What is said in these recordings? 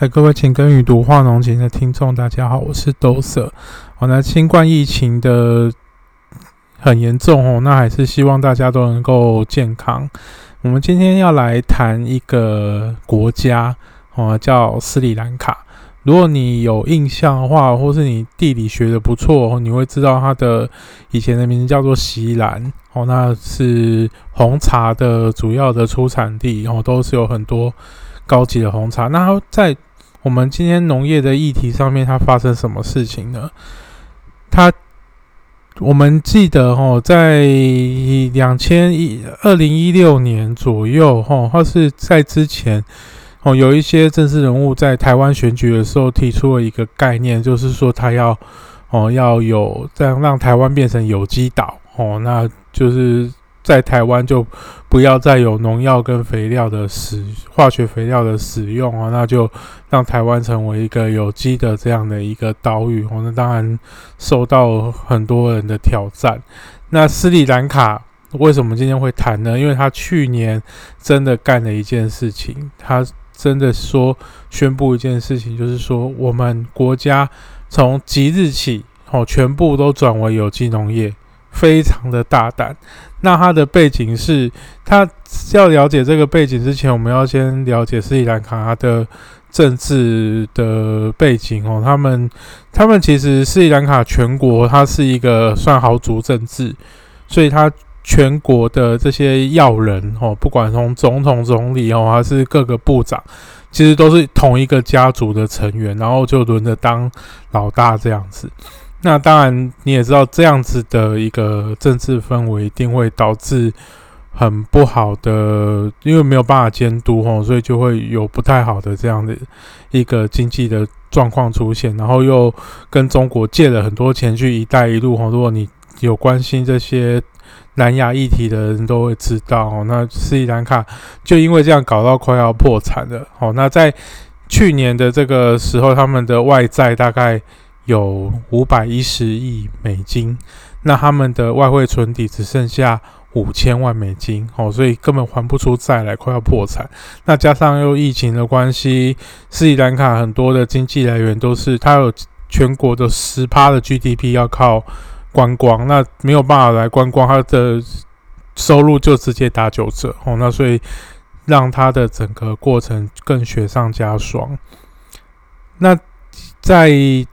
嗨，各位情根与读画浓情的听众，大家好，我是豆色。好，那新冠疫情的很严重哦，那还是希望大家都能够健康。我们今天要来谈一个国家哦，叫斯里兰卡。如果你有印象的话，或是你地理学的不错，你会知道它的以前的名字叫做锡兰哦，那是红茶的主要的出产地哦，都是有很多高级的红茶。那在我们今天农业的议题上面，它发生什么事情呢？它，我们记得哦，在两千一二零一六年左右，哈，或是在之前，哦，有一些政治人物在台湾选举的时候提出了一个概念，就是说他要，哦，要有这样让台湾变成有机岛，哦，那就是。在台湾就不要再有农药跟肥料的使化学肥料的使用啊，那就让台湾成为一个有机的这样的一个岛屿哦。那当然受到很多人的挑战。那斯里兰卡为什么今天会谈呢？因为他去年真的干了一件事情，他真的说宣布一件事情，就是说我们国家从即日起哦，全部都转为有机农业。非常的大胆。那它的背景是，他要了解这个背景之前，我们要先了解斯里兰卡的政治的背景哦。他们，他们其实斯里兰卡全国它是一个算豪族政治，所以它全国的这些要人哦，不管从总统、总理哦，还是各个部长，其实都是同一个家族的成员，然后就轮着当老大这样子。那当然，你也知道这样子的一个政治氛围一定会导致很不好的，因为没有办法监督吼，所以就会有不太好的这样的一个经济的状况出现。然后又跟中国借了很多钱去“一带一路”吼，如果你有关心这些南亚议题的人都会知道哦。那斯里兰卡就因为这样搞到快要破产了哦。那在去年的这个时候，他们的外债大概。有五百一十亿美金，那他们的外汇存底只剩下五千万美金哦，所以根本还不出债来，快要破产。那加上又疫情的关系，斯里兰卡很多的经济来源都是它有全国的十趴的 GDP 要靠观光，那没有办法来观光，它的收入就直接打九折哦。那所以让它的整个过程更雪上加霜。那在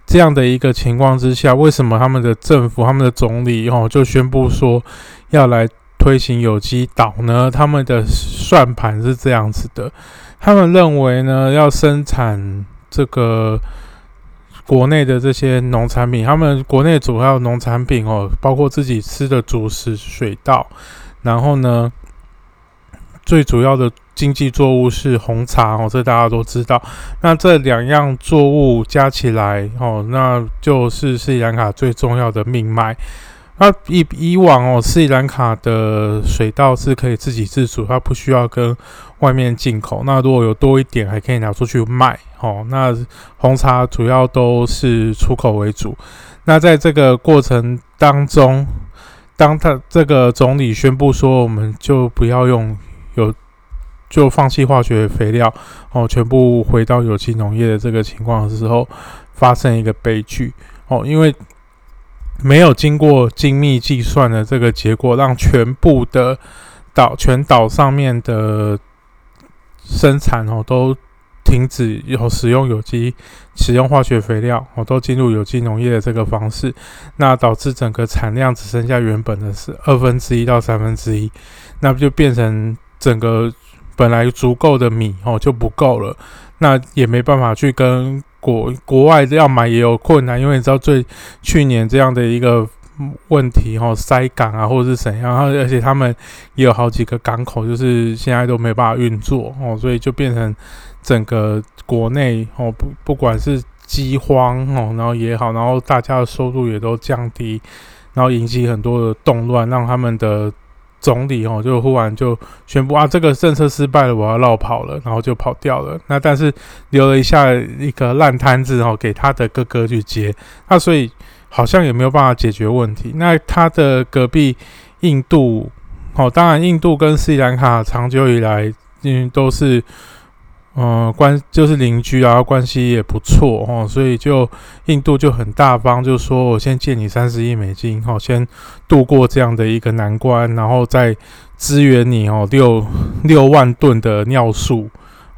这样的一个情况之下，为什么他们的政府、他们的总理哦就宣布说要来推行有机岛呢？他们的算盘是这样子的，他们认为呢要生产这个国内的这些农产品，他们国内主要农产品哦，包括自己吃的主食水稻，然后呢最主要的。经济作物是红茶哦，这大家都知道。那这两样作物加起来哦，那就是斯里兰卡最重要的命脉。那以以往哦，斯里兰卡的水稻是可以自给自足，它不需要跟外面进口。那如果有多一点，还可以拿出去卖哦。那红茶主要都是出口为主。那在这个过程当中，当他这个总理宣布说，我们就不要用有。就放弃化学肥料，哦，全部回到有机农业的这个情况的时候，发生一个悲剧哦，因为没有经过精密计算的这个结果，让全部的岛全岛上面的生产哦都停止有使用有机使用化学肥料，哦都进入有机农业的这个方式，那导致整个产量只剩下原本的是二分之一到三分之一，那不就变成整个。本来足够的米哦就不够了，那也没办法去跟国国外要买也有困难，因为你知道最去年这样的一个问题哦，塞港啊或者是怎样，而且他们也有好几个港口就是现在都没办法运作哦，所以就变成整个国内哦不不管是饥荒哦，然后也好，然后大家的收入也都降低，然后引起很多的动乱，让他们的。总理哦，就忽然就宣布啊，这个政策失败了，我要绕跑了，然后就跑掉了。那但是留了一下一个烂摊子哦，给他的哥哥去接。那所以好像也没有办法解决问题。那他的隔壁印度哦，当然印度跟斯里兰卡长久以来嗯都是嗯，关就是邻居啊，关系也不错哦，所以就印度就很大方，就说我先借你三十亿美金，哦，先度过这样的一个难关，然后再支援你哦，六六万吨的尿素，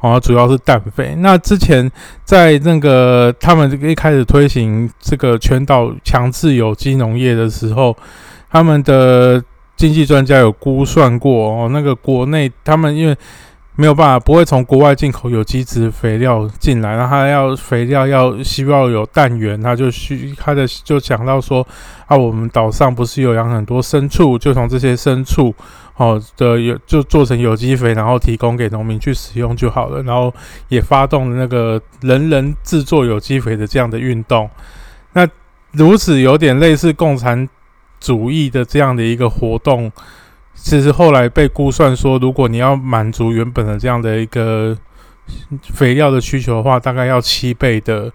哦，主要是氮肥。那之前在那个他们一开始推行这个全岛强制有机农业的时候，他们的经济专家有估算过哦，那个国内他们因为。没有办法，不会从国外进口有机质肥料进来，然后他要肥料要希望有氮源，他就需他的就讲到说啊，我们岛上不是有养很多牲畜，就从这些牲畜哦的有就做成有机肥，然后提供给农民去使用就好了，然后也发动了那个人人制作有机肥的这样的运动，那如此有点类似共产主义的这样的一个活动。其实后来被估算说，如果你要满足原本的这样的一个肥料的需求的话，大概要七倍的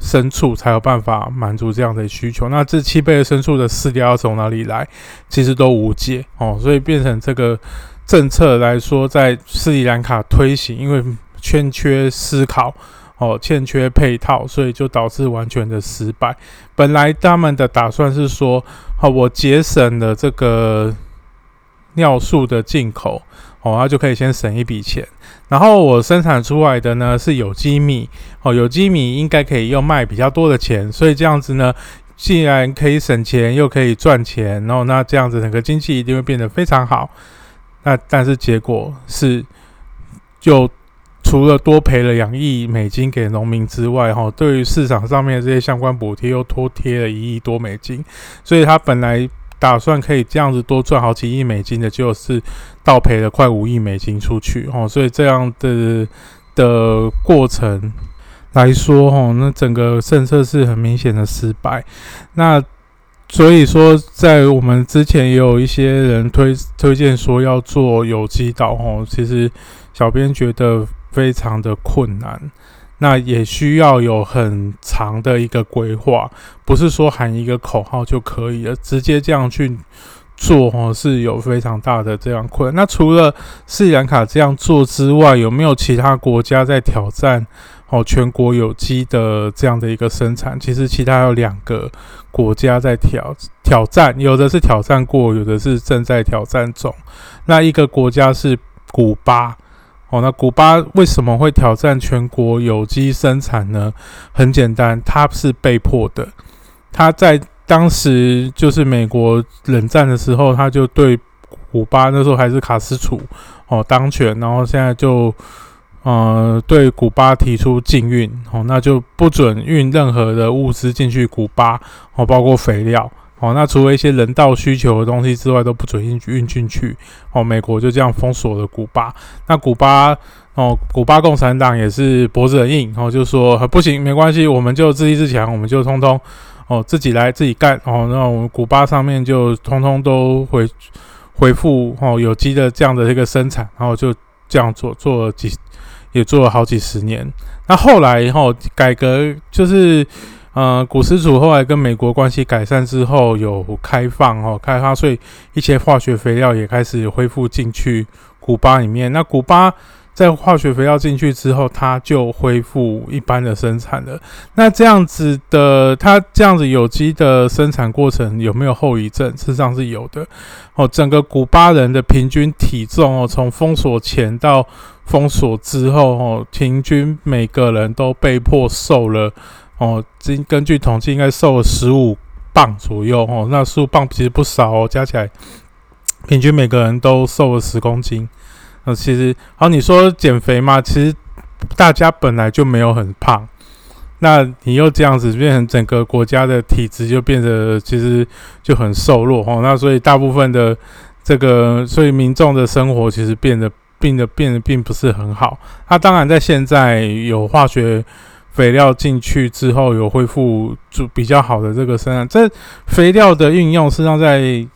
牲畜才有办法满足这样的需求。那这七倍的牲畜的饲料要从哪里来？其实都无解哦。所以变成这个政策来说，在斯里兰卡推行，因为欠缺思考哦，欠缺配套，所以就导致完全的失败。本来他们的打算是说，好，我节省了这个。尿素的进口，哦，那就可以先省一笔钱。然后我生产出来的呢是有机米，哦，有机米应该可以用卖比较多的钱。所以这样子呢，既然可以省钱又可以赚钱，然后那这样子整个经济一定会变得非常好。那但是结果是，就除了多赔了两亿美金给农民之外，哈，对于市场上面这些相关补贴又多贴了一亿多美金。所以他本来。打算可以这样子多赚好几亿美金的，就是倒赔了快五亿美金出去哦，所以这样的的过程来说，哦，那整个政策是很明显的失败。那所以说，在我们之前也有一些人推推荐说要做有机岛，哦，其实小编觉得非常的困难。那也需要有很长的一个规划，不是说喊一个口号就可以了，直接这样去做哦，是有非常大的这样困难。那除了斯里兰卡这样做之外，有没有其他国家在挑战哦全国有机的这样的一个生产？其实其他有两个国家在挑挑战，有的是挑战过，有的是正在挑战中。那一个国家是古巴。哦，那古巴为什么会挑战全国有机生产呢？很简单，它是被迫的。他在当时就是美国冷战的时候，他就对古巴那时候还是卡斯楚哦当权，然后现在就呃对古巴提出禁运哦，那就不准运任何的物资进去古巴哦，包括肥料。哦，那除了一些人道需求的东西之外，都不准运运进去。哦，美国就这样封锁了古巴。那古巴，哦，古巴共产党也是脖子很硬，哦，就说不行，没关系，我们就自立自强，我们就通通，哦，自己来自己干。哦，那我们古巴上面就通通都回回复，哦，有机的这样的一个生产，然后就这样做，做了几也做了好几十年。那后来，后改革就是。呃，古斯主后来跟美国关系改善之后，有开放哦，开发，所以一些化学肥料也开始恢复进去古巴里面。那古巴在化学肥料进去之后，它就恢复一般的生产了。那这样子的，它这样子有机的生产过程有没有后遗症？事实上是有的。哦，整个古巴人的平均体重哦，从封锁前到封锁之后哦，平均每个人都被迫瘦了。哦，根根据统计，应该瘦了十五磅左右哦。那十五磅其实不少哦，加起来平均每个人都瘦了十公斤。那其实，好，你说减肥嘛，其实大家本来就没有很胖，那你又这样子变成整个国家的体质就变得其实就很瘦弱哦。那所以大部分的这个，所以民众的生活其实变得变得变得并不是很好。那当然，在现在有化学。肥料进去之后有恢复就比较好的这个生产，这肥料的运用实际上在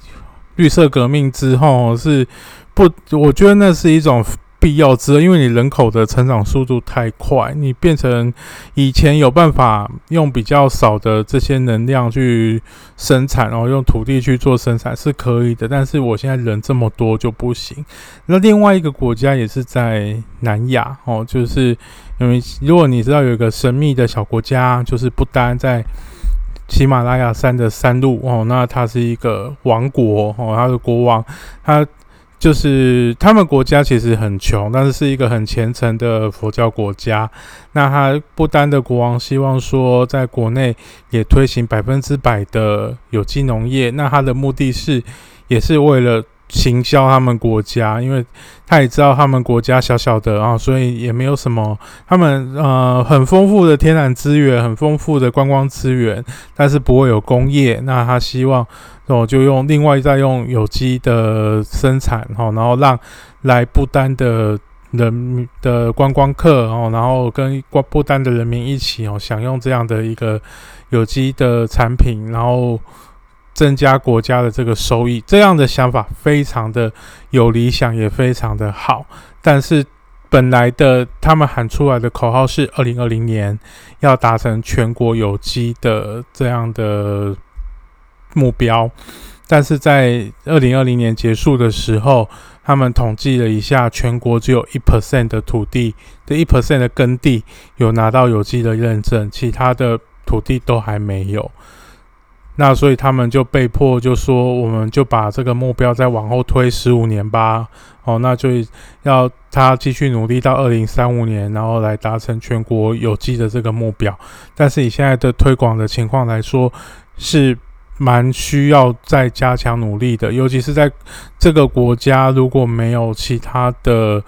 绿色革命之后是不，我觉得那是一种必要之恶，因为你人口的成长速度太快，你变成以前有办法用比较少的这些能量去生产，然后用土地去做生产是可以的，但是我现在人这么多就不行。那另外一个国家也是在南亚哦，就是因为如果你知道有一个神秘的小国家，就是不丹在喜马拉雅山的山路哦，那它是一个王国哦，它的国王他。就是他们国家其实很穷，但是是一个很虔诚的佛教国家。那他不丹的国王希望说，在国内也推行百分之百的有机农业。那他的目的是，也是为了。行销他们国家，因为他也知道他们国家小小的啊，所以也没有什么。他们呃很丰富的天然资源，很丰富的观光资源，但是不会有工业。那他希望，哦就用另外再用有机的生产哈，然后让来不丹的人的观光客哦，然后跟不不丹的人民一起哦，享用这样的一个有机的产品，然后。增加国家的这个收益，这样的想法非常的有理想，也非常的好。但是本来的他们喊出来的口号是二零二零年要达成全国有机的这样的目标，但是在二零二零年结束的时候，他们统计了一下，全国只有一 percent 的土地的一 percent 的耕地有拿到有机的认证，其他的土地都还没有。那所以他们就被迫就说，我们就把这个目标再往后推十五年吧。哦，那就要他继续努力到二零三五年，然后来达成全国有机的这个目标。但是以现在的推广的情况来说，是蛮需要再加强努力的。尤其是在这个国家，如果没有其他的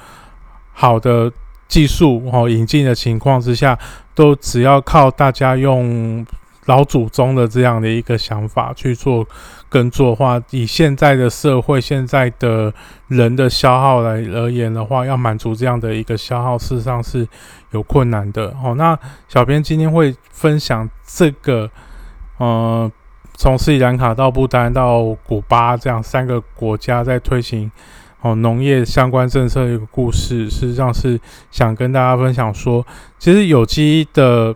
好的技术哦引进的情况之下，都只要靠大家用。老祖宗的这样的一个想法去做耕作的话，以现在的社会、现在的人的消耗来而言的话，要满足这样的一个消耗，事实上是有困难的。哦，那小编今天会分享这个，呃，从斯里兰卡到不丹到古巴这样三个国家在推行哦农业相关政策的一个故事，事实上是想跟大家分享说，其实有机的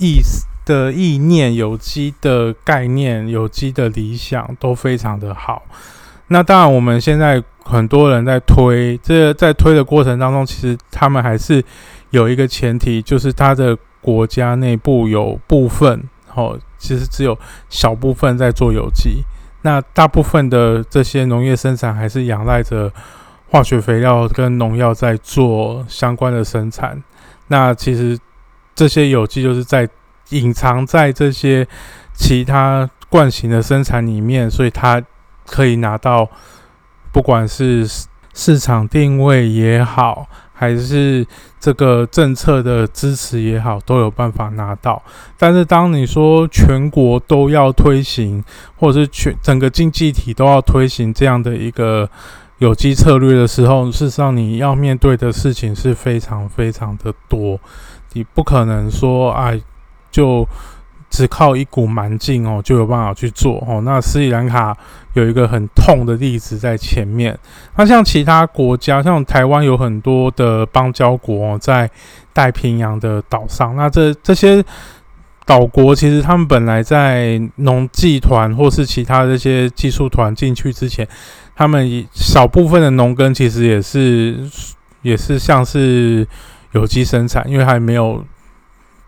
意思。的意念、有机的概念、有机的理想都非常的好。那当然，我们现在很多人在推，这在推的过程当中，其实他们还是有一个前提，就是他的国家内部有部分，哦，其实只有小部分在做有机。那大部分的这些农业生产还是仰赖着化学肥料跟农药在做相关的生产。那其实这些有机就是在隐藏在这些其他惯性的生产里面，所以它可以拿到，不管是市场定位也好，还是这个政策的支持也好，都有办法拿到。但是，当你说全国都要推行，或者是全整个经济体都要推行这样的一个有机策略的时候，事实上你要面对的事情是非常非常的多，你不可能说哎。就只靠一股蛮劲哦，就有办法去做哦。那斯里兰卡有一个很痛的例子在前面。那像其他国家，像台湾有很多的邦交国在太平洋的岛上。那这这些岛国其实他们本来在农技团或是其他这些技术团进去之前，他们少部分的农耕其实也是也是像是有机生产，因为还没有。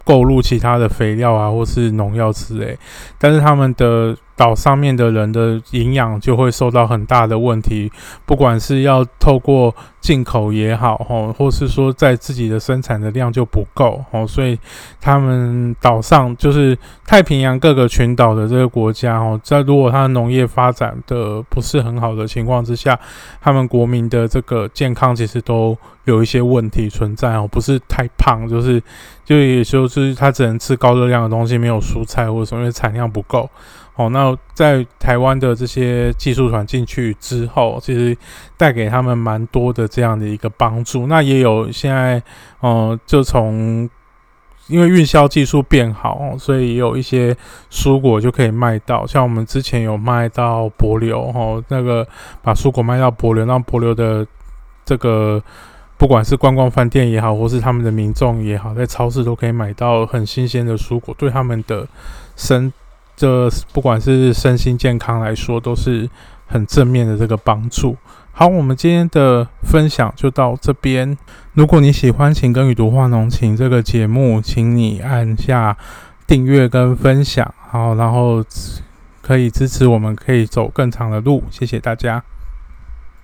购入其他的肥料啊，或是农药之类，但是他们的。岛上面的人的营养就会受到很大的问题，不管是要透过进口也好，吼，或是说在自己的生产的量就不够，吼，所以他们岛上就是太平洋各个群岛的这个国家，哦，在如果它的农业发展的不是很好的情况之下，他们国民的这个健康其实都有一些问题存在，哦，不是太胖，就是就也就是他只能吃高热量的东西，没有蔬菜或者什么，因为产量不够。哦，那在台湾的这些技术团进去之后，其实带给他们蛮多的这样的一个帮助。那也有现在，哦，就从因为运销技术变好，所以也有一些蔬果就可以卖到。像我们之前有卖到柏流，哦，那个把蔬果卖到柏流，让柏流的这个不管是观光饭店也好，或是他们的民众也好，在超市都可以买到很新鲜的蔬果，对他们的生这不管是身心健康来说，都是很正面的这个帮助。好，我们今天的分享就到这边。如果你喜欢《情跟与读画浓情》这个节目，请你按下订阅跟分享，好，然后可以支持我们，可以走更长的路。谢谢大家。